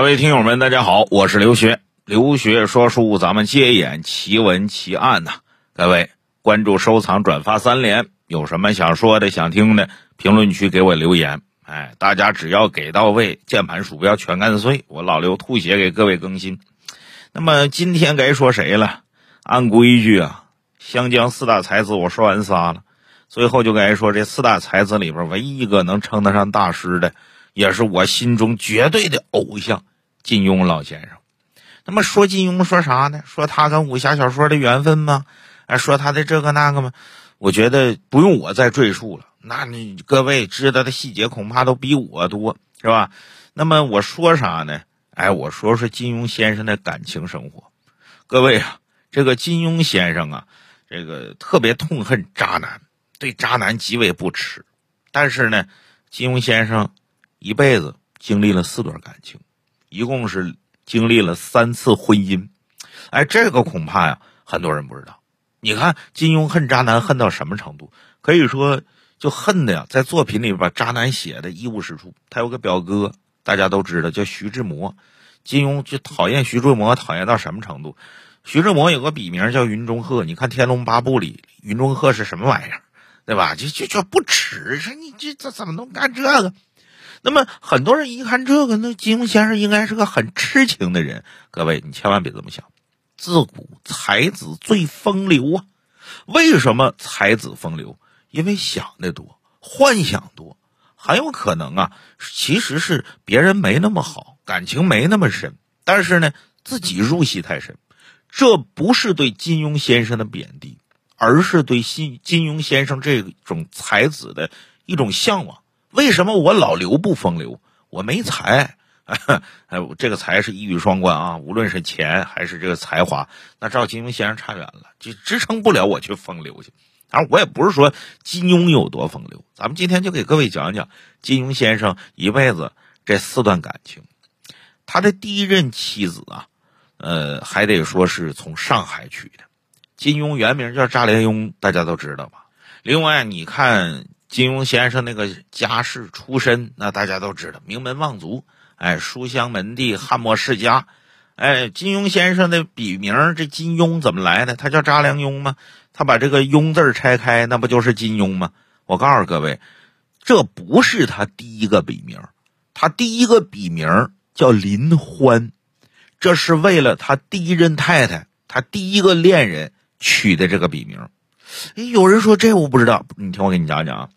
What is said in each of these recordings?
各位听友们，大家好，我是刘学。刘学说书，咱们接演奇闻奇案呐。各位关注、收藏、转发三连，有什么想说的、想听的，评论区给我留言。哎，大家只要给到位，键盘鼠标全干碎，我老刘吐血给各位更新。那么今天该说谁了？按规矩啊，湘江四大才子我说完仨了，最后就该说这四大才子里边唯一一个能称得上大师的，也是我心中绝对的偶像——金庸老先生。那么说金庸说啥呢？说他跟武侠小说的缘分吗？哎，说他的这个那个吗？我觉得不用我再赘述了。那你各位知道的细节恐怕都比我多，是吧？那么我说啥呢？哎，我说说金庸先生的感情生活。各位啊，这个金庸先生啊，这个特别痛恨渣男，对渣男极为不耻。但是呢，金庸先生一辈子经历了四段感情，一共是经历了三次婚姻。哎，这个恐怕呀，很多人不知道。你看金庸恨渣男恨到什么程度？可以说，就恨的呀，在作品里把渣男写的一无是处。他有个表哥，大家都知道叫徐志摩。金庸就讨厌徐志摩，讨厌到什么程度？徐志摩有个笔名叫云中鹤。你看《天龙八部》里，云中鹤是什么玩意儿，对吧？就就就不耻，说你这这怎么能干这个？那么很多人一看这个，那金庸先生应该是个很痴情的人。各位，你千万别这么想。自古才子最风流啊！为什么才子风流？因为想的多，幻想多，很有可能啊，其实是别人没那么好，感情没那么深，但是呢，自己入戏太深。这不是对金庸先生的贬低，而是对金金庸先生这种才子的一种向往。为什么我老刘不风流？我没才。哎，这个才是一语双关啊！无论是钱还是这个才华，那照金庸先生差远了，就支撑不了我去风流去。当然，我也不是说金庸有多风流，咱们今天就给各位讲讲金庸先生一辈子这四段感情。他的第一任妻子啊，呃，还得说是从上海娶的。金庸原名叫查良镛，大家都知道吧？另外，你看金庸先生那个家世出身，那大家都知道，名门望族。哎，书香门第，汉末世家。哎，金庸先生的笔名这金庸怎么来的？他叫查良镛吗？他把这个“庸”字拆开，那不就是金庸吗？我告诉各位，这不是他第一个笔名，他第一个笔名叫林欢，这是为了他第一任太太，他第一个恋人取的这个笔名。哎，有人说这我不知道，你听我给你讲讲啊。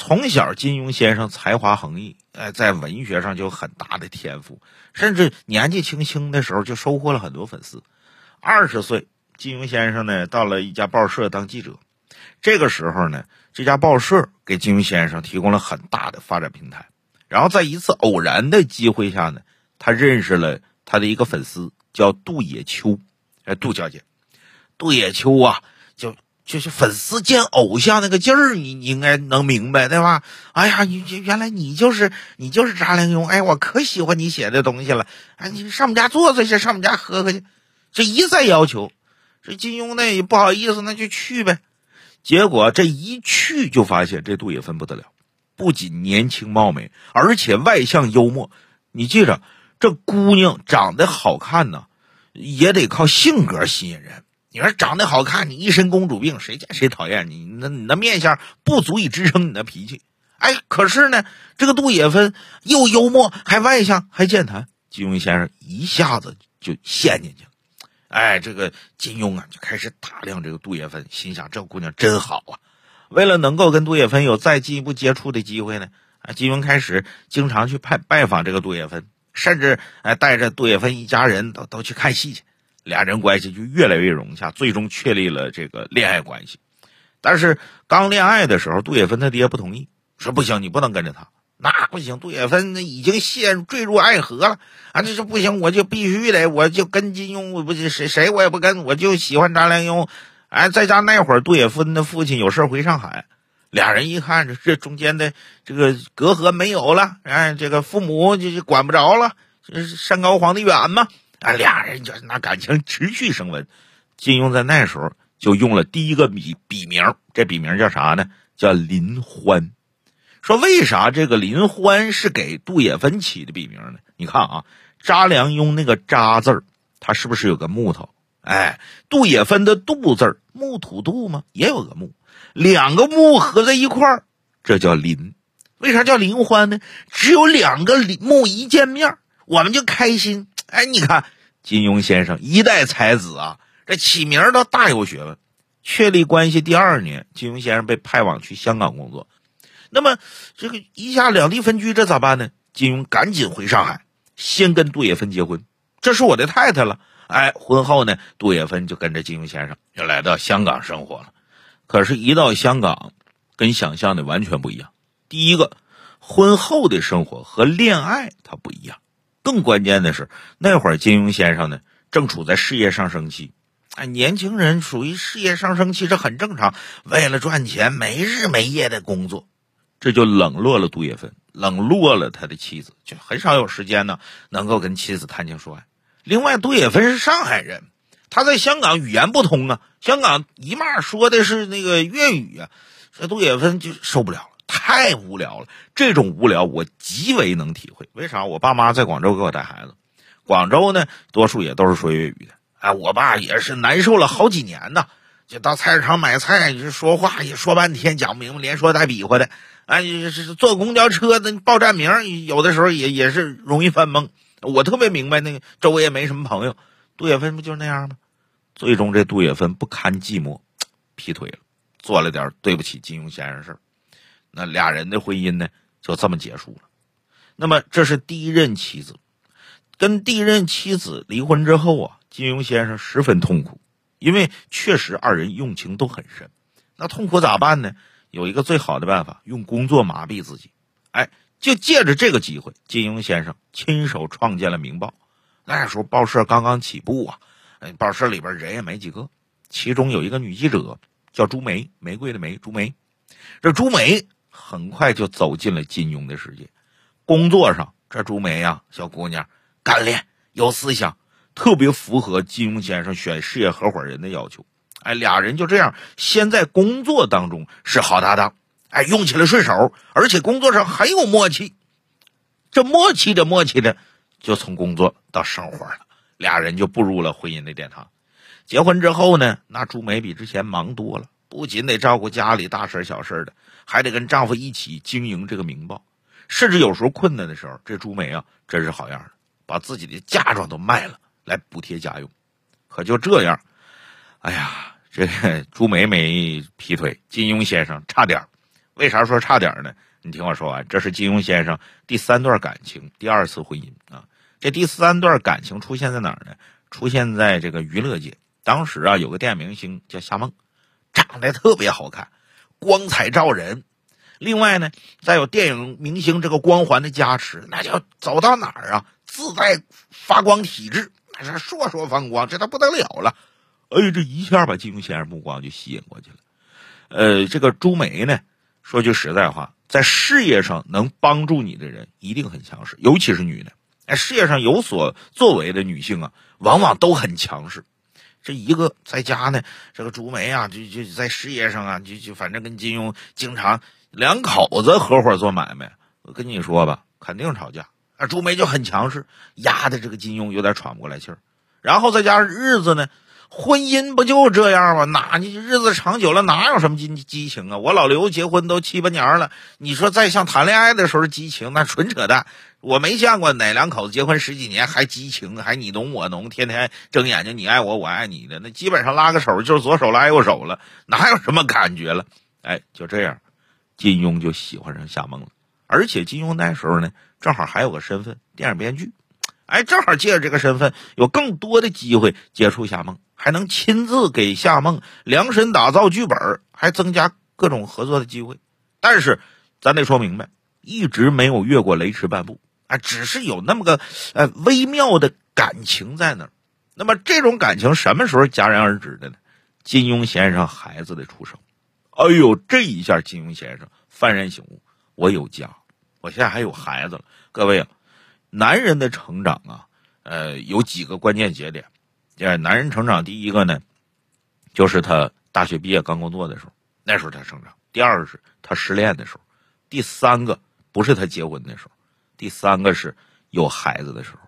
从小，金庸先生才华横溢，哎，在文学上就有很大的天赋，甚至年纪轻轻的时候就收获了很多粉丝。二十岁，金庸先生呢到了一家报社当记者，这个时候呢，这家报社给金庸先生提供了很大的发展平台。然后在一次偶然的机会下呢，他认识了他的一个粉丝，叫杜野秋，哎，杜小姐，杜野秋啊，就。就是粉丝见偶像那个劲儿，你你应该能明白对吧？哎呀，你原来你就是你就是查良镛，哎，我可喜欢你写的东西了，哎，你上我们家坐坐去，上我们家喝喝去。这一再要求，这金庸呢也不好意思，那就去呗。结果这一去就发现这杜也芬不得了，不仅年轻貌美，而且外向幽默。你记着，这姑娘长得好看呢，也得靠性格吸引人。你说长得好看，你一身公主病，谁见谁讨厌你？那你那面相不足以支撑你的脾气。哎，可是呢，这个杜也芬又幽默，还外向，还健谈，金庸先生一下子就陷进去了。哎，这个金庸啊，就开始打量这个杜也芬，心想这姑娘真好啊。为了能够跟杜也芬有再进一步接触的机会呢，啊，金庸开始经常去拜拜访这个杜也芬，甚至哎带着杜也芬一家人都都去看戏去。俩人关系就越来越融洽，最终确立了这个恋爱关系。但是刚恋爱的时候，杜也芬他爹不同意，说不行，你不能跟着他，那不行。杜也芬已经陷坠入爱河了啊，这是不行，我就必须得，我就跟金庸，我不谁谁我也不跟，我就喜欢张良镛。哎，再加那会儿，杜也芬的父亲有事回上海，俩人一看这这中间的这个隔阂没有了，哎，这个父母就就管不着了，山高皇帝远嘛。啊，俩人就那感情持续升温。金庸在那时候就用了第一个笔笔名，这笔名叫啥呢？叫林欢。说为啥这个林欢是给杜也芬起的笔名呢？你看啊，查良镛那个查字儿，它是不是有个木头？哎，杜也芬的杜字儿，木土杜吗？也有个木，两个木合在一块儿，这叫林。为啥叫林欢呢？只有两个木一见面，我们就开心。哎，你看金庸先生一代才子啊，这起名都大有学问。确立关系第二年，金庸先生被派往去香港工作。那么这个一下两地分居，这咋办呢？金庸赶紧回上海，先跟杜也芬结婚。这是我的太太了。哎，婚后呢，杜也芬就跟着金庸先生就来到香港生活了。可是，一到香港，跟想象的完全不一样。第一个，婚后的生活和恋爱它不一样。更关键的是，那会儿金庸先生呢，正处在事业上升期。哎，年轻人属于事业上升期，这很正常。为了赚钱，没日没夜的工作，这就冷落了杜月芬，冷落了他的妻子，就很少有时间呢，能够跟妻子谈情说爱。另外，杜月芬是上海人，他在香港语言不通啊，香港一骂说的是那个粤语啊，这杜月芬就受不了了，太无聊了。这种无聊我极为能体会。为啥？我爸妈在广州给我带孩子，广州呢，多数也都是说粤语的。哎，我爸也是难受了好几年呢，就到菜市场买菜，说话也说半天讲不明白，连说带比划的。哎，是坐公交车的报站名，有的时候也也是容易犯懵。我特别明白，那个周围也没什么朋友，杜月芬不就是那样吗？最终这杜月芬不堪寂寞，劈腿了，做了点对不起金庸先生事儿。那俩人的婚姻呢，就这么结束了。那么这是第一任妻子，跟第一任妻子离婚之后啊。金庸先生十分痛苦，因为确实二人用情都很深。那痛苦咋办呢？有一个最好的办法，用工作麻痹自己。哎，就借着这个机会，金庸先生亲手创建了《明报》。那时候报社刚刚起步啊，报社里边人也没几个。其中有一个女记者叫朱梅，玫瑰的梅，朱梅。这朱梅很快就走进了金庸的世界。工作上，这朱梅呀，小姑娘干练，有思想。特别符合金庸先生选事业合伙人的要求，哎，俩人就这样，先在工作当中是好搭档，哎，用起来顺手，而且工作上很有默契。这默契着默契着，就从工作到生活了，俩人就步入了婚姻的殿堂。结婚之后呢，那朱梅比之前忙多了，不仅得照顾家里大事小事的，还得跟丈夫一起经营这个《明报》，甚至有时候困难的时候，这朱梅啊，真是好样的，把自己的嫁妆都卖了。来补贴家用，可就这样，哎呀，这朱梅梅劈腿，金庸先生差点为啥说差点呢？你听我说完，这是金庸先生第三段感情，第二次婚姻啊。这第三段感情出现在哪儿呢？出现在这个娱乐界。当时啊，有个电影明星叫夏梦，长得特别好看，光彩照人。另外呢，再有电影明星这个光环的加持，那叫走到哪儿啊，自带发光体质。那是烁烁放光，这都不得了了！哎，这一下把金庸先生目光就吸引过去了。呃，这个朱梅呢，说句实在话，在事业上能帮助你的人一定很强势，尤其是女的。哎，事业上有所作为的女性啊，往往都很强势。这一个在家呢，这个朱梅啊，就就在事业上啊，就就反正跟金庸经常两口子合伙做买卖。我跟你说吧，肯定吵架。啊，朱梅就很强势，压的这个金庸有点喘不过来气儿。然后再加上日子呢，婚姻不就这样吗？哪你日子长久了，哪有什么激激情啊？我老刘结婚都七八年了，你说再像谈恋爱的时候激情，那纯扯淡。我没见过哪两口子结婚十几年还激情，还你侬我侬，天天睁眼睛你爱我我爱你的，那基本上拉个手就是左手拉右手了，哪有什么感觉了？哎，就这样，金庸就喜欢上夏梦了。而且金庸那时候呢，正好还有个身份，电影编剧，哎，正好借着这个身份，有更多的机会接触夏梦，还能亲自给夏梦量身打造剧本，还增加各种合作的机会。但是，咱得说明白，一直没有越过雷池半步，啊，只是有那么个呃微妙的感情在那儿。那么，这种感情什么时候戛然而止的呢？金庸先生孩子的出生，哎呦，这一下金庸先生幡然醒悟。我有家，我现在还有孩子了。各位啊，男人的成长啊，呃，有几个关键节点。呃，男人成长第一个呢，就是他大学毕业刚工作的时候，那时候他成长。第二个是他失恋的时候，第三个不是他结婚的时候，第三个是有孩子的时候。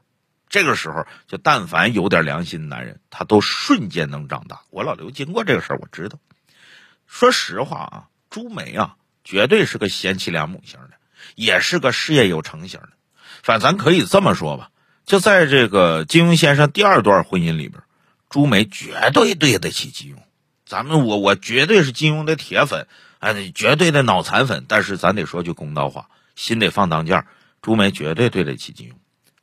这个时候，就但凡有点良心的男人，他都瞬间能长大。我老刘经过这个事儿，我知道。说实话啊，朱梅啊，绝对是个贤妻良母型的，也是个事业有成型的。反咱可以这么说吧，就在这个金庸先生第二段婚姻里边，朱梅绝对对得起金庸。咱们我我绝对是金庸的铁粉，哎，绝对的脑残粉。但是咱得说句公道话，心得放当间朱梅绝对对得起金庸。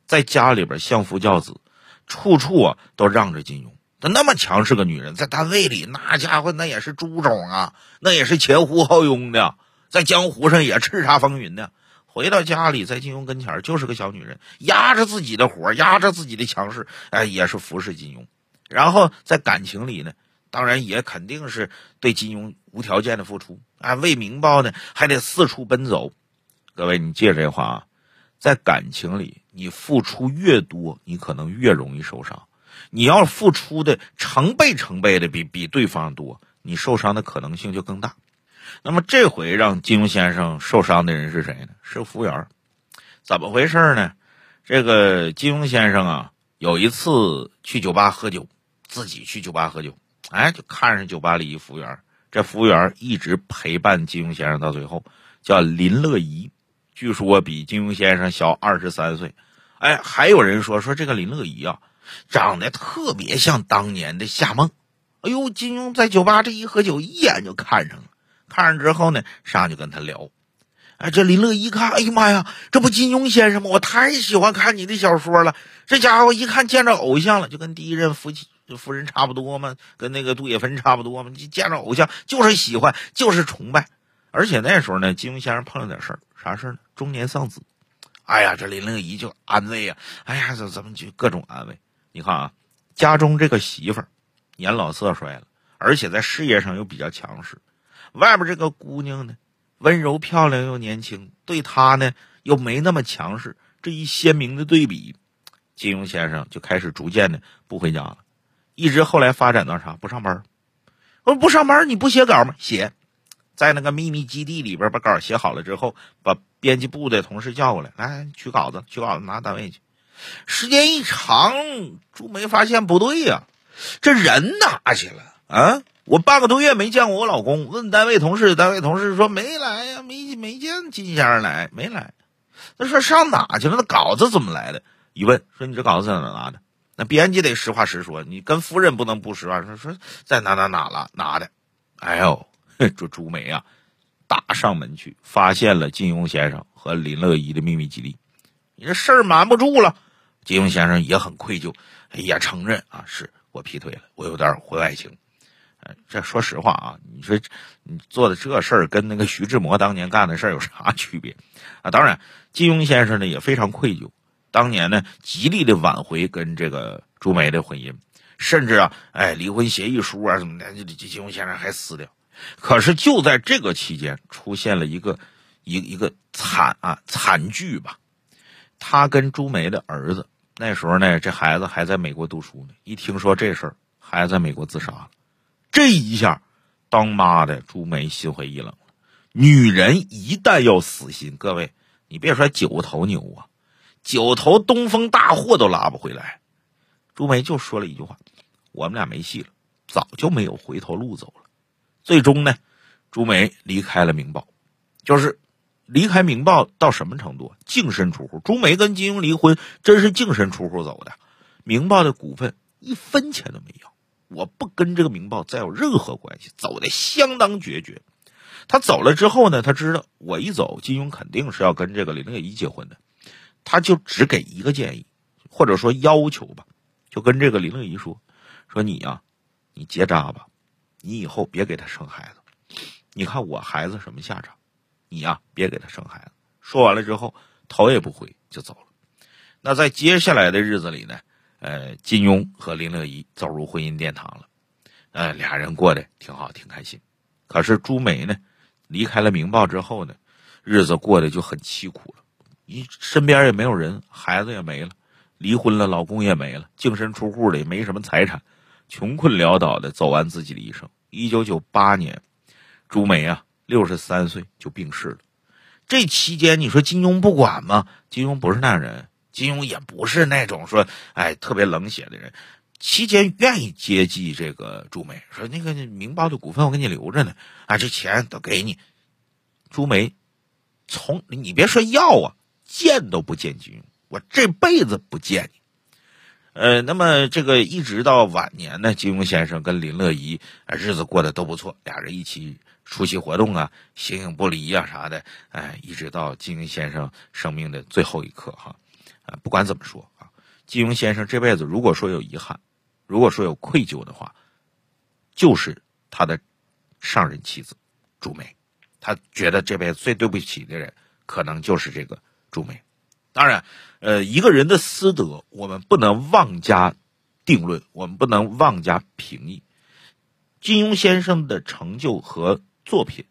在家里边相夫教子，处处啊都让着金庸。她那么强势个女人，在单位里那家伙那也是猪种啊，那也是前呼后拥的，在江湖上也叱咤风云的。回到家里，在金庸跟前就是个小女人，压着自己的火，压着自己的强势，哎，也是服侍金庸。然后在感情里呢，当然也肯定是对金庸无条件的付出。哎，为名报呢，还得四处奔走。各位，你记着这话啊。在感情里，你付出越多，你可能越容易受伤。你要付出的成倍成倍的比比对方多，你受伤的可能性就更大。那么这回让金庸先生受伤的人是谁呢？是服务员。怎么回事呢？这个金庸先生啊，有一次去酒吧喝酒，自己去酒吧喝酒，哎，就看上酒吧里一服务员。这服务员一直陪伴金庸先生到最后，叫林乐怡。据说比金庸先生小二十三岁，哎，还有人说说这个林乐怡啊，长得特别像当年的夏梦。哎呦，金庸在酒吧这一喝酒，一眼就看上了。看上之后呢，上去跟他聊。哎，这林乐一看，哎呀妈呀，这不金庸先生吗？我太喜欢看你的小说了。这家伙一看见着偶像了，就跟第一任夫妻夫人差不多嘛，跟那个杜月笙差不多嘛。见着偶像就是喜欢，就是崇拜。而且那时候呢，金庸先生碰了点事儿。啥事呢？中年丧子，哎呀，这林乐怡就安慰呀，哎呀，这怎么就各种安慰？你看啊，家中这个媳妇年老色衰了，而且在事业上又比较强势，外边这个姑娘呢，温柔漂亮又年轻，对他呢又没那么强势，这一鲜明的对比，金庸先生就开始逐渐的不回家了，一直后来发展到啥？不上班。我说不上班，你不写稿吗？写。在那个秘密基地里边，把稿写好了之后，把编辑部的同事叫过来，来取稿子，取稿子拿单位去。时间一长，朱梅发现不对呀，这人哪去了啊？我半个多月没见过我老公，问单位同事，单位同事说没来呀，没没见金先生来，没来。他说上哪去了？那稿子怎么来的？一问说你这稿子在哪拿的？那编辑得实话实说，你跟夫人不能不实话说，说在哪哪哪了拿的？哎呦！这朱梅啊，打上门去，发现了金庸先生和林乐怡的秘密基地。你这事儿瞒不住了，金庸先生也很愧疚，也承认啊，是我劈腿了，我有点婚外情。这说实话啊，你说你做的这事儿跟那个徐志摩当年干的事儿有啥区别啊？当然，金庸先生呢也非常愧疚，当年呢极力的挽回跟这个朱梅的婚姻，甚至啊，哎，离婚协议书啊什么的，这金庸先生还撕掉。可是就在这个期间，出现了一个一一个惨啊惨剧吧。他跟朱梅的儿子那时候呢，这孩子还在美国读书呢。一听说这事儿，孩子在美国自杀了，这一下，当妈的朱梅心灰意冷了。女人一旦要死心，各位，你别说九头牛啊，九头东风大货都拉不回来。朱梅就说了一句话：“我们俩没戏了，早就没有回头路走了。”最终呢，朱梅离开了《明报》，就是离开《明报》到什么程度？净身出户。朱梅跟金庸离婚，真是净身出户走的，《明报》的股份一分钱都没要，我不跟这个《明报》再有任何关系，走的相当决绝。他走了之后呢，他知道我一走，金庸肯定是要跟这个林乐怡结婚的，他就只给一个建议，或者说要求吧，就跟这个林乐怡说：“说你呀，你结扎吧。”你以后别给他生孩子，你看我孩子什么下场？你呀，别给他生孩子。说完了之后，头也不回就走了。那在接下来的日子里呢，呃，金庸和林乐怡走入婚姻殿堂了，呃，俩人过得挺好，挺开心。可是朱梅呢，离开了《明报》之后呢，日子过得就很凄苦了。你身边也没有人，孩子也没了，离婚了，老公也没了，净身出户的，也没什么财产。穷困潦倒的走完自己的一生。一九九八年，朱梅啊，六十三岁就病逝了。这期间你说金庸不管吗？金庸不是那样人，金庸也不是那种说哎特别冷血的人。期间愿意接济这个朱梅，说那个《明报》的股份我给你留着呢，啊，这钱都给你。朱梅从你别说要啊，见都不见金庸，我这辈子不见你。呃，那么这个一直到晚年呢，金庸先生跟林乐怡啊日子过得都不错，俩人一起出席活动啊，形影不离啊啥的，哎，一直到金庸先生生命的最后一刻哈，啊，不管怎么说啊，金庸先生这辈子如果说有遗憾。如果说有愧疚的话，就是他的上任妻子朱梅，他觉得这辈子最对不起的人，可能就是这个朱梅。当然，呃，一个人的私德，我们不能妄加定论，我们不能妄加评议。金庸先生的成就和作品，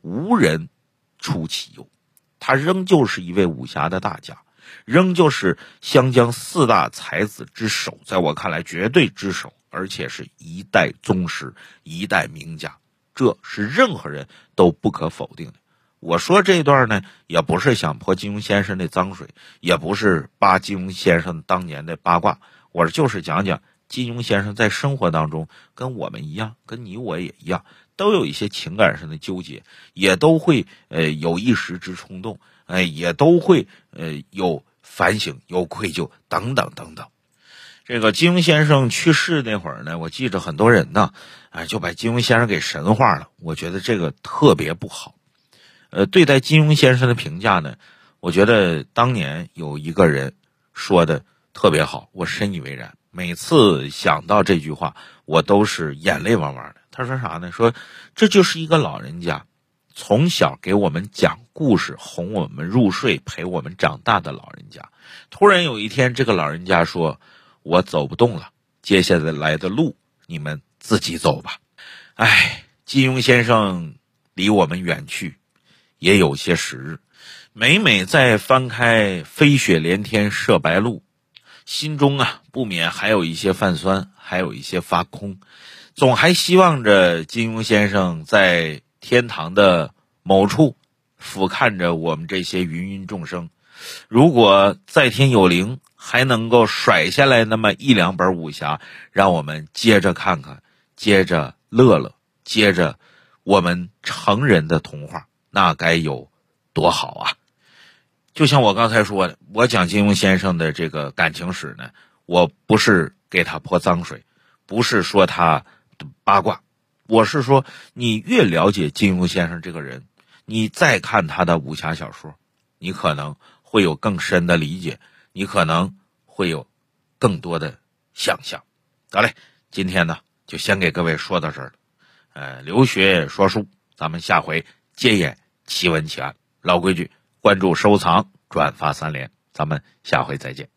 无人出其右，他仍旧是一位武侠的大家。仍旧是湘江四大才子之首，在我看来绝对之首，而且是一代宗师、一代名家，这是任何人都不可否定的。我说这段呢，也不是想泼金庸先生的脏水，也不是扒金庸先生当年的八卦，我就是讲讲金庸先生在生活当中跟我们一样，跟你我也一样，都有一些情感上的纠结，也都会呃有一时之冲动。哎，也都会呃有反省、有愧疚等等等等。这个金庸先生去世那会儿呢，我记着很多人呢，哎就把金庸先生给神化了。我觉得这个特别不好。呃，对待金庸先生的评价呢，我觉得当年有一个人说的特别好，我深以为然。每次想到这句话，我都是眼泪汪汪的。他说啥呢？说这就是一个老人家。从小给我们讲故事、哄我们入睡、陪我们长大的老人家，突然有一天，这个老人家说：“我走不动了，接下来的路你们自己走吧。”哎，金庸先生离我们远去，也有些时日。每每在翻开“飞雪连天射白鹿”，心中啊不免还有一些泛酸，还有一些发空，总还希望着金庸先生在。天堂的某处，俯瞰着我们这些芸芸众生。如果在天有灵，还能够甩下来那么一两本武侠，让我们接着看看，接着乐乐，接着我们成人的童话，那该有多好啊！就像我刚才说的，我讲金庸先生的这个感情史呢，我不是给他泼脏水，不是说他八卦。我是说，你越了解金庸先生这个人，你再看他的武侠小说，你可能会有更深的理解，你可能会有更多的想象。得嘞，今天呢就先给各位说到这儿了。呃，留学说书，咱们下回接演奇闻奇案。老规矩，关注、收藏、转发三连，咱们下回再见。